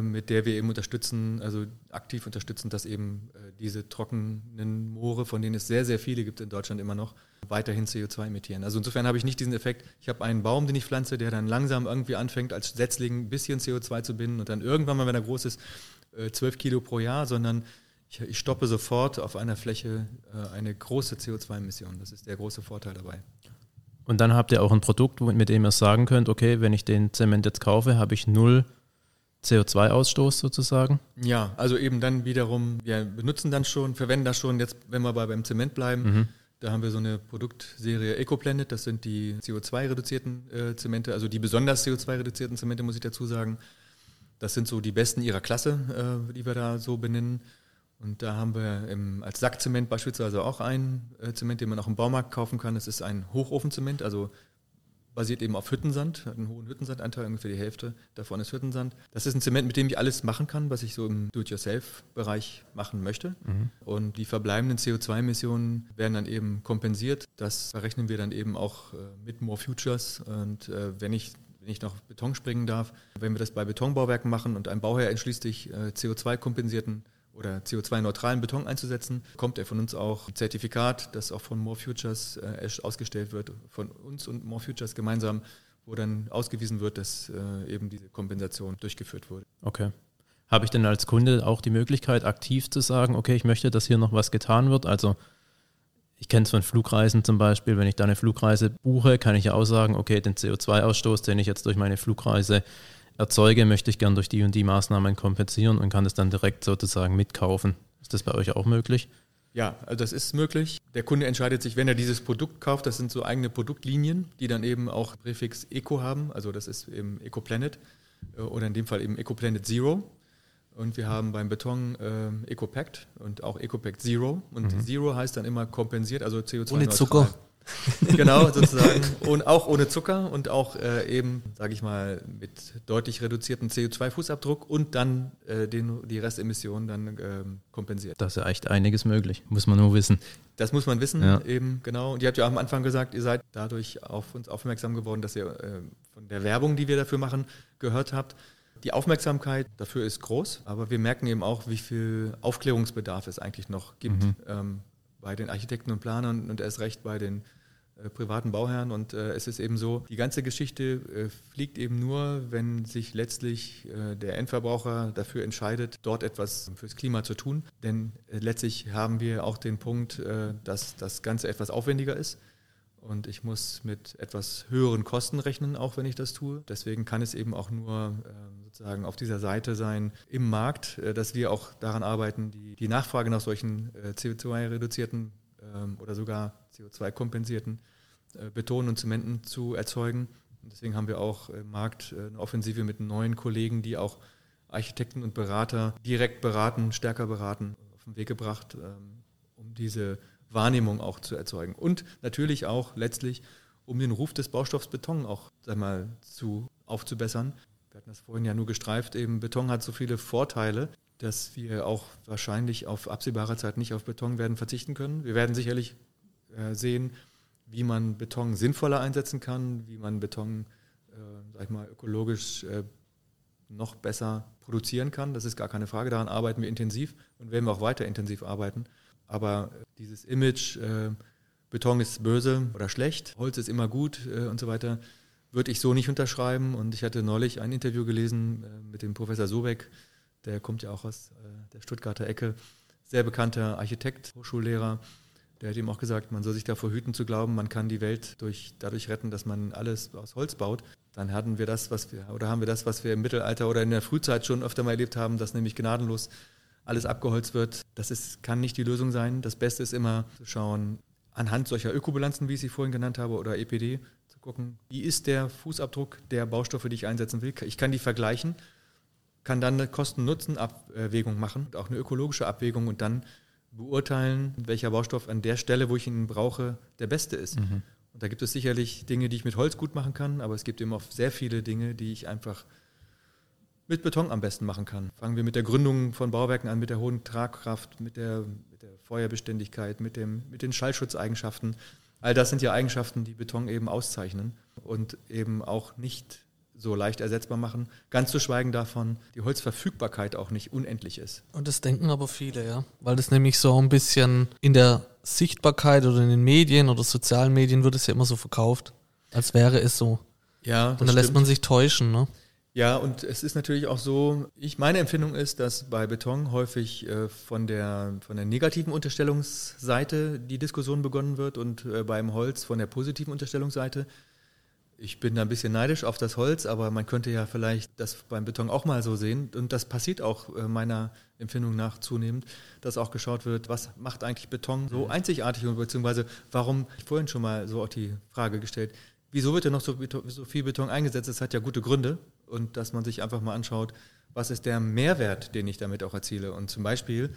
mit der wir eben unterstützen, also aktiv unterstützen, dass eben äh, diese trockenen Moore, von denen es sehr, sehr viele gibt in Deutschland immer noch, weiterhin CO2 emittieren. Also insofern habe ich nicht diesen Effekt, ich habe einen Baum, den ich pflanze, der dann langsam irgendwie anfängt, als Setzling ein bisschen CO2 zu binden und dann irgendwann mal, wenn er groß ist, 12 Kilo pro Jahr, sondern ich stoppe sofort auf einer Fläche eine große CO2-Emission. Das ist der große Vorteil dabei. Und dann habt ihr auch ein Produkt, mit dem ihr sagen könnt, okay, wenn ich den Zement jetzt kaufe, habe ich null CO2-Ausstoß sozusagen? Ja, also eben dann wiederum, wir benutzen dann schon, verwenden das schon, jetzt wenn wir bei beim Zement bleiben, mhm. da haben wir so eine Produktserie EcoPlanet, das sind die CO2-reduzierten äh, Zemente, also die besonders CO2-reduzierten Zemente, muss ich dazu sagen. Das sind so die besten ihrer Klasse, äh, die wir da so benennen. Und da haben wir im, als Sackzement beispielsweise auch einen äh, Zement, den man auch im Baumarkt kaufen kann. Das ist ein Hochofenzement, also basiert eben auf Hüttensand, hat einen hohen Hüttensandanteil, ungefähr die Hälfte davon ist Hüttensand. Das ist ein Zement, mit dem ich alles machen kann, was ich so im Do-it-yourself-Bereich machen möchte. Mhm. Und die verbleibenden CO2-Emissionen werden dann eben kompensiert. Das verrechnen wir dann eben auch äh, mit More Futures. Und äh, wenn ich wenn ich noch Beton springen darf, wenn wir das bei Betonbauwerken machen und ein Bauherr entschließt sich, äh, CO2-kompensierten oder CO2-neutralen Beton einzusetzen, bekommt er von uns auch ein Zertifikat, das auch von More Futures äh, ausgestellt wird, von uns und More Futures gemeinsam, wo dann ausgewiesen wird, dass äh, eben diese Kompensation durchgeführt wurde. Okay. Habe ich denn als Kunde auch die Möglichkeit, aktiv zu sagen, okay, ich möchte, dass hier noch was getan wird? Also ich kenne es von Flugreisen zum Beispiel, wenn ich da eine Flugreise buche, kann ich ja auch sagen, okay, den CO2-Ausstoß, den ich jetzt durch meine Flugreise erzeuge, möchte ich gern durch die und die Maßnahmen kompensieren und kann das dann direkt sozusagen mitkaufen. Ist das bei euch auch möglich? Ja, also das ist möglich. Der Kunde entscheidet sich, wenn er dieses Produkt kauft, das sind so eigene Produktlinien, die dann eben auch Präfix Eco haben, also das ist eben EcoPlanet äh, oder in dem Fall eben EcoPlanet Zero. Und wir haben beim Beton äh, EcoPact und auch EcoPact Zero. Und mhm. Zero heißt dann immer kompensiert, also CO2 Ohne Zucker. genau, sozusagen. Und auch ohne Zucker und auch äh, eben, sage ich mal, mit deutlich reduziertem CO2-Fußabdruck und dann äh, den, die Restemissionen dann ähm, kompensiert. Da ist ja echt einiges möglich, muss man nur wissen. Das muss man wissen, Ja. eben, genau. Und ihr habt ja am Anfang gesagt, ihr seid dadurch auf uns aufmerksam geworden, dass ihr äh, von der Werbung, die wir dafür machen, gehört habt. Die Aufmerksamkeit dafür ist groß, aber wir merken eben auch, wie viel Aufklärungsbedarf es eigentlich noch gibt Mhm. ähm, bei den Architekten und Planern und erst recht bei den äh, privaten Bauherren. Und äh, es ist eben so, die ganze Geschichte äh, fliegt eben nur, wenn sich letztlich äh, der Endverbraucher dafür entscheidet, dort etwas fürs Klima zu tun. Denn äh, letztlich haben wir auch den Punkt, dass das Ganze etwas aufwendiger ist. Und ich muss mit etwas höheren Kosten rechnen, auch wenn ich das tue. Deswegen kann es eben auch nur äh, sozusagen auf dieser Seite sein im Markt, äh, dass wir auch daran arbeiten, die, die Nachfrage nach solchen äh, CO2-reduzierten ähm, oder sogar CO2-kompensierten äh, Beton und Zementen zu erzeugen. Und deswegen haben wir auch im Markt eine Offensive mit neuen Kollegen, die auch Architekten und Berater direkt beraten, stärker beraten, auf den Weg gebracht, ähm, um diese Wahrnehmung auch zu erzeugen. Und natürlich auch letztlich, um den Ruf des Baustoffs Beton auch sag mal, zu, aufzubessern. Wir hatten das vorhin ja nur gestreift, eben Beton hat so viele Vorteile, dass wir auch wahrscheinlich auf absehbare Zeit nicht auf Beton werden verzichten können. Wir werden sicherlich äh, sehen, wie man Beton sinnvoller einsetzen kann, wie man Beton, äh, sag ich mal, ökologisch äh, noch besser produzieren kann. Das ist gar keine Frage. Daran arbeiten wir intensiv und werden wir auch weiter intensiv arbeiten. Aber äh, dieses Image, äh, Beton ist böse oder schlecht, Holz ist immer gut äh, und so weiter, würde ich so nicht unterschreiben. Und ich hatte neulich ein Interview gelesen äh, mit dem Professor Sobeck, der kommt ja auch aus äh, der Stuttgarter Ecke, sehr bekannter Architekt, Hochschullehrer. Der hat ihm auch gesagt, man soll sich davor hüten zu glauben, man kann die Welt durch, dadurch retten, dass man alles aus Holz baut. Dann hatten wir das, was wir, oder haben wir das, was wir im Mittelalter oder in der Frühzeit schon öfter mal erlebt haben, dass nämlich gnadenlos alles abgeholzt wird. Das ist, kann nicht die Lösung sein. Das Beste ist immer zu schauen, anhand solcher Ökobilanzen, wie ich sie vorhin genannt habe, oder EPD, zu gucken, wie ist der Fußabdruck der Baustoffe, die ich einsetzen will. Ich kann die vergleichen, kann dann eine Kosten-Nutzen-Abwägung machen, auch eine ökologische Abwägung und dann beurteilen, welcher Baustoff an der Stelle, wo ich ihn brauche, der beste ist. Und da gibt es sicherlich Dinge, die ich mit Holz gut machen kann, aber es gibt eben auch sehr viele Dinge, die ich einfach mit Beton am besten machen kann. Fangen wir mit der Gründung von Bauwerken an, mit der hohen Tragkraft, mit der, mit der Feuerbeständigkeit, mit, dem, mit den Schallschutzeigenschaften. All das sind ja Eigenschaften, die Beton eben auszeichnen und eben auch nicht so leicht ersetzbar machen. Ganz zu schweigen davon, die Holzverfügbarkeit auch nicht unendlich ist. Und das denken aber viele, ja. Weil das nämlich so ein bisschen in der Sichtbarkeit oder in den Medien oder sozialen Medien wird es ja immer so verkauft, als wäre es so. Ja, Und dann lässt man sich täuschen, ne? Ja, und es ist natürlich auch so, ich, meine Empfindung ist, dass bei Beton häufig äh, von, der, von der negativen Unterstellungsseite die Diskussion begonnen wird und äh, beim Holz von der positiven Unterstellungsseite. Ich bin da ein bisschen neidisch auf das Holz, aber man könnte ja vielleicht das beim Beton auch mal so sehen. Und das passiert auch äh, meiner Empfindung nach zunehmend, dass auch geschaut wird, was macht eigentlich Beton so einzigartig und beziehungsweise warum, ich vorhin schon mal so auch die Frage gestellt, wieso wird denn noch so, so viel Beton eingesetzt? Das hat ja gute Gründe. Und dass man sich einfach mal anschaut, was ist der Mehrwert, den ich damit auch erziele. Und zum Beispiel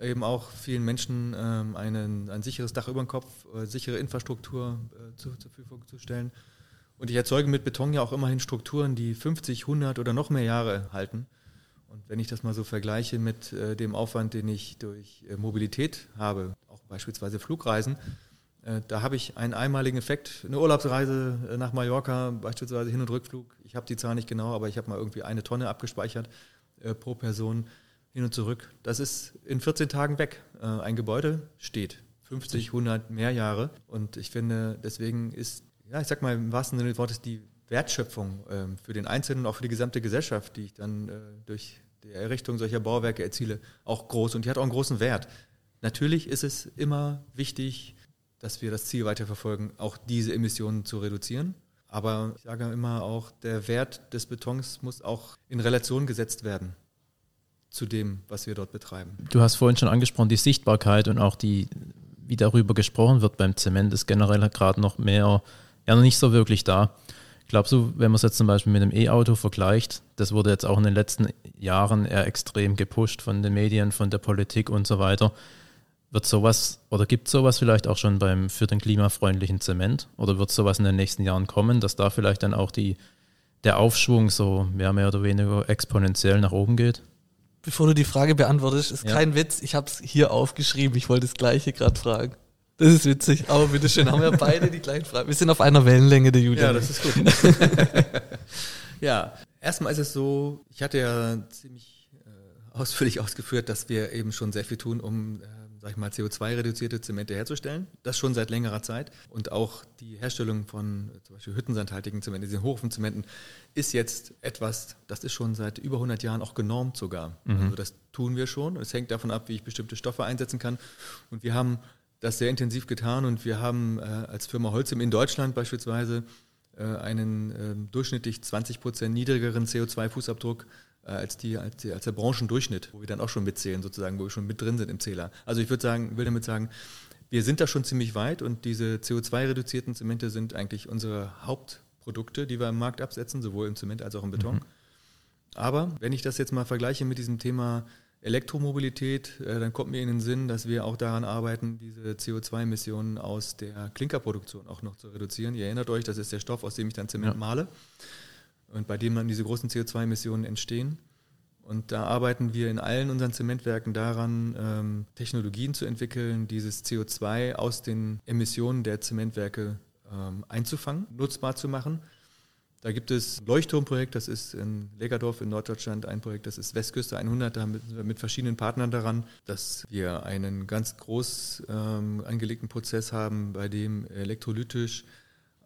eben auch vielen Menschen ähm, einen, ein sicheres Dach über dem Kopf, äh, sichere Infrastruktur äh, zu, zur Verfügung zu stellen. Und ich erzeuge mit Beton ja auch immerhin Strukturen, die 50, 100 oder noch mehr Jahre halten. Und wenn ich das mal so vergleiche mit äh, dem Aufwand, den ich durch äh, Mobilität habe, auch beispielsweise Flugreisen, da habe ich einen einmaligen Effekt. Eine Urlaubsreise äh, nach Mallorca, beispielsweise Hin- und Rückflug. Ich habe die Zahl nicht genau, aber ich habe mal irgendwie eine Tonne abgespeichert äh, pro Person hin und zurück. Das ist in 14 Tagen weg. Äh, ein Gebäude steht 50, 100 mehr Jahre. Und ich finde, deswegen ist, ja, ich sag mal im wahrsten Sinne des Wortes, die Wertschöpfung ähm, für den Einzelnen und auch für die gesamte Gesellschaft, die ich dann äh, durch die Errichtung solcher Bauwerke erziele, auch groß. Und die hat auch einen großen Wert. Natürlich ist es immer wichtig, dass wir das Ziel weiterverfolgen, auch diese Emissionen zu reduzieren. Aber ich sage immer auch, der Wert des Betons muss auch in Relation gesetzt werden zu dem, was wir dort betreiben. Du hast vorhin schon angesprochen, die Sichtbarkeit und auch die, wie darüber gesprochen wird beim Zement, ist generell gerade noch mehr, ja, noch nicht so wirklich da. Glaubst du, wenn man es jetzt zum Beispiel mit einem E-Auto vergleicht, das wurde jetzt auch in den letzten Jahren eher extrem gepusht von den Medien, von der Politik und so weiter. Wird sowas oder gibt sowas vielleicht auch schon beim für den klimafreundlichen Zement? Oder wird sowas in den nächsten Jahren kommen, dass da vielleicht dann auch die, der Aufschwung so ja, mehr oder weniger exponentiell nach oben geht? Bevor du die Frage beantwortest, ist Ja. kein Witz. Ich habe es hier aufgeschrieben. Ich wollte das Gleiche gerade fragen. Das ist witzig. Aber bitteschön, haben wir beide die gleichen Fragen. Wir sind auf einer Wellenlänge, der Julian. Ja, das ist gut. ja, erstmal ist es so, ich hatte ja ziemlich äh, ausführlich ausgeführt, dass wir eben schon sehr viel tun, um, äh, sag ich mal, CO2-reduzierte Zemente herzustellen. Das schon seit längerer Zeit. Und auch die Herstellung von äh, zum Beispiel hüttensandhaltigen Zementen, diesen Hochofenzementen, ist jetzt etwas, das ist schon seit über 100 Jahren auch genormt sogar. Also das tun wir schon. Es hängt davon ab, wie ich bestimmte Stoffe einsetzen kann. Und wir haben das sehr intensiv getan und wir haben äh, als Firma Holcim in Deutschland beispielsweise äh, einen ähm, durchschnittlich 20 Prozent niedrigeren CO2-Fußabdruck äh, als, die, als, die, als der Branchendurchschnitt, wo wir dann auch schon mitzählen, sozusagen, wo wir schon mit drin sind im Zähler. Also ich würde sagen, will damit sagen, wir sind da schon ziemlich weit und diese CO2-reduzierten Zemente sind eigentlich unsere Hauptprodukte, die wir im Markt absetzen, sowohl im Zement als auch im Beton. Aber wenn ich das jetzt mal vergleiche mit diesem Thema Elektromobilität, äh, dann kommt mir in den Sinn, dass wir auch daran arbeiten, diese CO2-Emissionen aus der Klinkerproduktion auch noch zu reduzieren. Ihr erinnert euch, das ist der Stoff, aus dem ich dann Zement Ja. male und bei dem dann diese großen CO2-Emissionen entstehen. Und da arbeiten wir in allen unseren Zementwerken daran, ähm, Technologien zu entwickeln, dieses CO2 aus den Emissionen der Zementwerke ähm, einzufangen, nutzbar zu machen. Da gibt es ein Leuchtturmprojekt, das ist in Legerdorf in Norddeutschland ein Projekt, das ist Westküste 100, da sind wir mit verschiedenen Partnern daran, dass wir einen ganz groß ähm, angelegten Prozess haben, bei dem elektrolytisch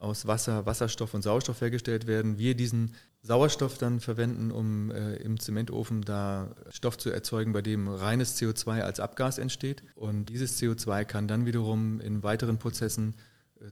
aus Wasser, Wasserstoff und Sauerstoff hergestellt werden. Wir diesen Sauerstoff dann verwenden, um äh, im Zementofen da Stoff zu erzeugen, bei dem reines CO2 als Abgas entsteht. Und dieses CO2 kann dann wiederum in weiteren Prozessen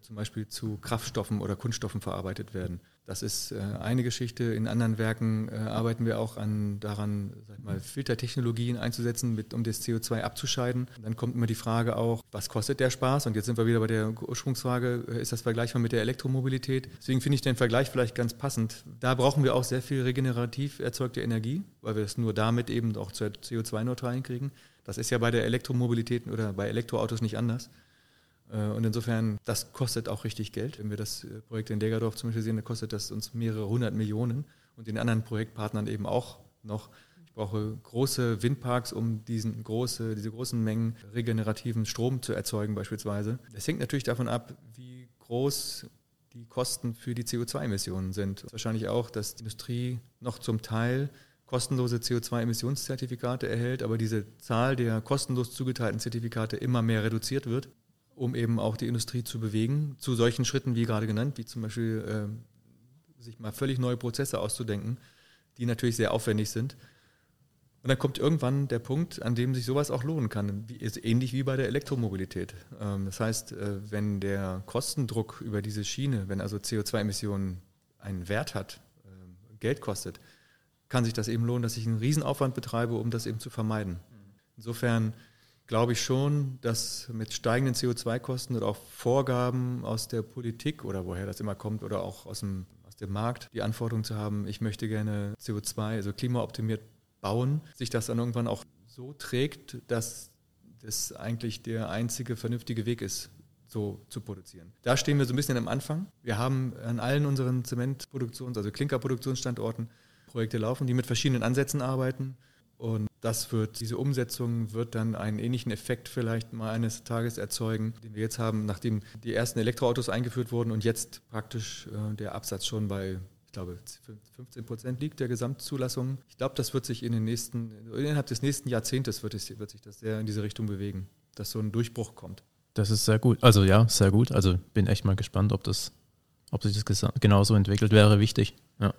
zum Beispiel zu Kraftstoffen oder Kunststoffen verarbeitet werden. Das ist äh, eine Geschichte. In anderen Werken äh, arbeiten wir auch an, daran, sag mal, Filtertechnologien einzusetzen, mit, um das CO2 abzuscheiden. Dann kommt immer die Frage auch, was kostet der Spaß? Und jetzt sind wir wieder bei der Ursprungsfrage, äh, ist das vergleichbar mit der Elektromobilität? Deswegen finde ich den Vergleich vielleicht ganz passend. Da brauchen wir auch sehr viel regenerativ erzeugte Energie, weil wir es nur damit eben auch zur CO2-neutral hinkriegen. Das ist ja bei der Elektromobilität oder bei Elektroautos nicht anders. Äh, Und insofern, das kostet auch richtig Geld. Wenn wir das äh, Projekt in Degerdorf zum Beispiel sehen, dann kostet das uns mehrere hundert Millionen und den anderen Projektpartnern eben auch noch. Ich brauche große Windparks, um diesen große, diese großen Mengen regenerativen Strom zu erzeugen beispielsweise. Das hängt natürlich davon ab, wie groß die Kosten für die CO2-Emissionen sind. Wahrscheinlich auch, dass die Industrie noch zum Teil kostenlose CO2-Emissionszertifikate erhält, aber diese Zahl der kostenlos zugeteilten Zertifikate immer mehr reduziert wird um eben auch die Industrie zu bewegen, zu solchen Schritten wie gerade genannt, wie zum Beispiel äh, sich mal völlig neue Prozesse auszudenken, die natürlich sehr aufwendig sind. Und dann kommt irgendwann der Punkt, an dem sich sowas auch lohnen kann, wie, ist ähnlich wie bei der Elektromobilität. Ähm, das heißt, äh, wenn der Kostendruck über diese Schiene, wenn also CO2-Emissionen einen Wert hat, äh, Geld kostet, kann sich das eben lohnen, dass ich einen Riesenaufwand betreibe, um das eben zu vermeiden. Insofern glaube ich schon, dass mit steigenden CO2-Kosten oder auch Vorgaben aus der Politik oder woher das immer kommt oder auch aus dem, aus dem Markt die Anforderung zu haben, ich möchte gerne CO2, also klimaoptimiert bauen, sich das dann irgendwann auch so trägt, dass das eigentlich der einzige vernünftige Weg ist, so zu produzieren. Da stehen wir so ein bisschen am Anfang. Wir haben an allen unseren Zementproduktions-, also Klinkerproduktionsstandorten Projekte laufen, die mit verschiedenen Ansätzen arbeiten. Und das wird, diese Umsetzung wird dann einen ähnlichen Effekt vielleicht mal eines Tages erzeugen, den wir jetzt haben, nachdem die ersten Elektroautos eingeführt wurden und jetzt praktisch äh, der Absatz schon bei, ich glaube, 15 Prozent liegt der Gesamtzulassung. Ich glaube, das wird sich in den nächsten, innerhalb des nächsten Jahrzehntes wird, es, wird sich das sehr in diese Richtung bewegen, dass so ein Durchbruch kommt. Das ist sehr gut. Also ja, sehr gut. Also bin echt mal gespannt, ob das, ob sich das genauso entwickelt, wäre wichtig. Ja.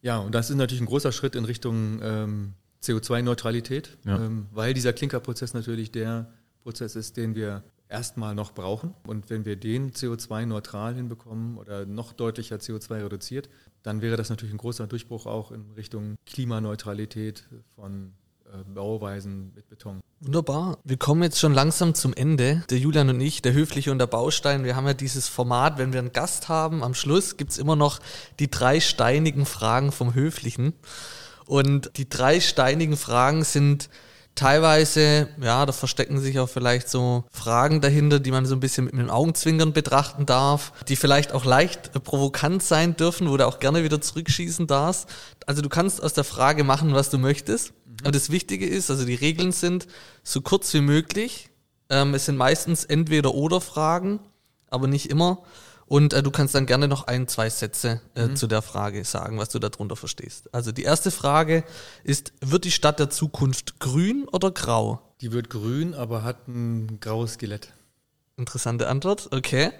Ja, und das ist natürlich ein großer Schritt in Richtung ähm, CO2-Neutralität, Ja. ähm, weil dieser Klinkerprozess natürlich der Prozess ist, den wir erstmal noch brauchen. Und wenn wir den CO2-neutral hinbekommen oder noch deutlicher CO2 reduziert, dann wäre das natürlich ein großer Durchbruch auch in Richtung Klimaneutralität von äh, Bauweisen mit Beton. Wunderbar. Wir kommen jetzt schon langsam zum Ende. Der Julian und ich, der Höfliche und der Baustein, wir haben ja dieses Format, wenn wir einen Gast haben, am Schluss gibt's immer noch die drei steinigen Fragen vom Höflichen. Und die drei steinigen Fragen sind teilweise, ja, da verstecken sich auch vielleicht so Fragen dahinter, die man so ein bisschen mit dem Augenzwinkern betrachten darf, die vielleicht auch leicht äh, provokant sein dürfen, wo du auch gerne wieder zurückschießen darfst. Also du kannst aus der Frage machen, was du möchtest. Mhm. Aber das Wichtige ist, also die Regeln sind so kurz wie möglich. Ähm, es sind meistens entweder oder Fragen, aber nicht immer. Und äh, du kannst dann gerne noch ein, zwei Sätze äh, mhm. zu der Frage sagen, was du darunter verstehst. Also die erste Frage ist, wird die Stadt der Zukunft grün oder grau? Die wird grün, aber hat ein graues Skelett. Interessante Antwort, okay.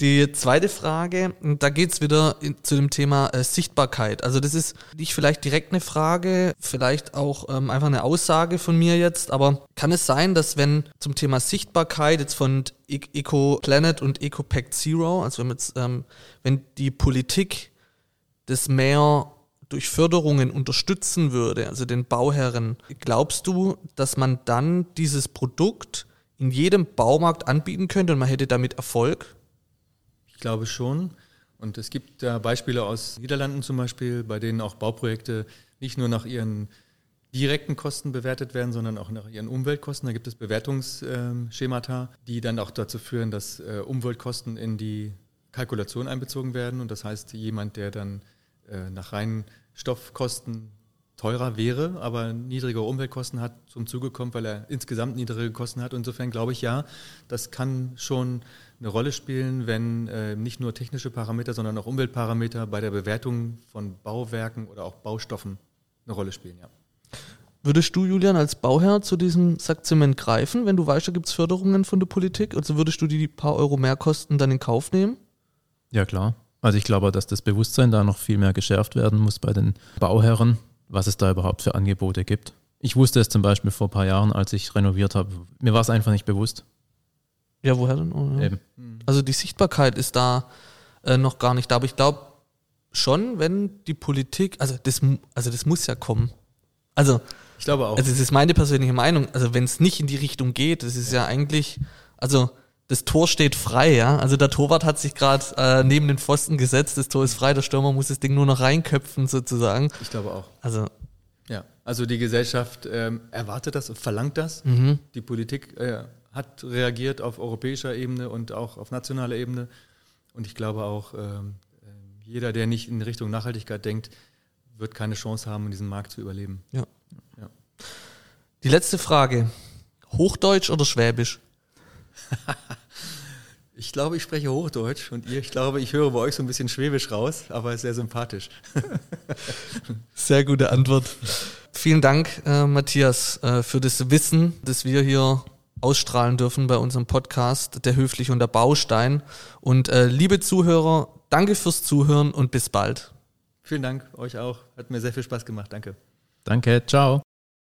Die zweite Frage, da geht's wieder in, zu dem Thema äh, Sichtbarkeit. Also das ist nicht vielleicht direkt eine Frage, vielleicht auch ähm, einfach eine Aussage von mir jetzt, aber kann es sein, dass wenn zum Thema Sichtbarkeit jetzt von e Eco Planet und Eco Pact Zero, also wenn, jetzt, ähm, wenn die Politik das mehr durch Förderungen unterstützen würde, also den Bauherren, glaubst du, dass man dann dieses Produkt in jedem Baumarkt anbieten könnte und man hätte damit Erfolg? Ich glaube schon. Und es gibt da Beispiele aus Niederlanden zum Beispiel, bei denen auch Bauprojekte nicht nur nach ihren direkten Kosten bewertet werden, sondern auch nach ihren Umweltkosten. Da gibt es Bewertungsschemata, die dann auch dazu führen, dass äh, Umweltkosten in die Kalkulation einbezogen werden. Und das heißt, jemand, der dann äh, nach reinen Stoffkosten teurer wäre, aber niedrigere Umweltkosten hat, zum Zuge kommt, weil er insgesamt niedrige Kosten hat. Insofern glaube ich ja, das kann schon eine Rolle spielen, wenn äh, nicht nur technische Parameter, sondern auch Umweltparameter bei der Bewertung von Bauwerken oder auch Baustoffen eine Rolle spielen, ja. Würdest du, Julian, als Bauherr zu diesem Sackzement greifen, wenn du weißt, da gibt es Förderungen von der Politik? Also würdest du die paar Euro mehr Kosten dann in Kauf nehmen? Ja, klar. Also ich glaube, dass das Bewusstsein da noch viel mehr geschärft werden muss bei den Bauherren, was es da überhaupt für Angebote gibt. Ich wusste es zum Beispiel vor ein paar Jahren, als ich renoviert habe. Mir war es einfach nicht bewusst. Ja, woher denn? Oh, ja. Also die Sichtbarkeit ist da äh, noch gar nicht da. Aber ich glaube schon, wenn die Politik, also das, also das muss ja kommen. Also ich glaube auch. Also das ist meine persönliche Meinung. Also wenn es nicht in die Richtung geht, das ist ja, ja eigentlich, also das Tor steht frei, ja. Also der Torwart hat sich gerade äh, neben den Pfosten gesetzt, das Tor ist frei, der Stürmer muss das Ding nur noch reinköpfen sozusagen. Ich glaube auch. Also ja, also die Gesellschaft ähm, erwartet das und verlangt das. Mhm. Die Politik äh, hat reagiert auf europäischer Ebene und auch auf nationaler Ebene. Und ich glaube auch, ähm, äh, jeder, der nicht in Richtung Nachhaltigkeit denkt, wird keine Chance haben, in diesem Markt zu überleben. Ja. ja. Die letzte Frage. Hochdeutsch oder Schwäbisch? Ich glaube, ich spreche Hochdeutsch und ihr, ich glaube, ich höre bei euch so ein bisschen Schwäbisch raus, aber sehr sympathisch. Sehr gute Antwort. Vielen Dank, äh, Matthias, äh, für das Wissen, das wir hier ausstrahlen dürfen bei unserem Podcast Der Höflich und der Baustein. Und äh, liebe Zuhörer, danke fürs Zuhören und bis bald. Vielen Dank, euch auch. Hat mir sehr viel Spaß gemacht. Danke. Danke, ciao.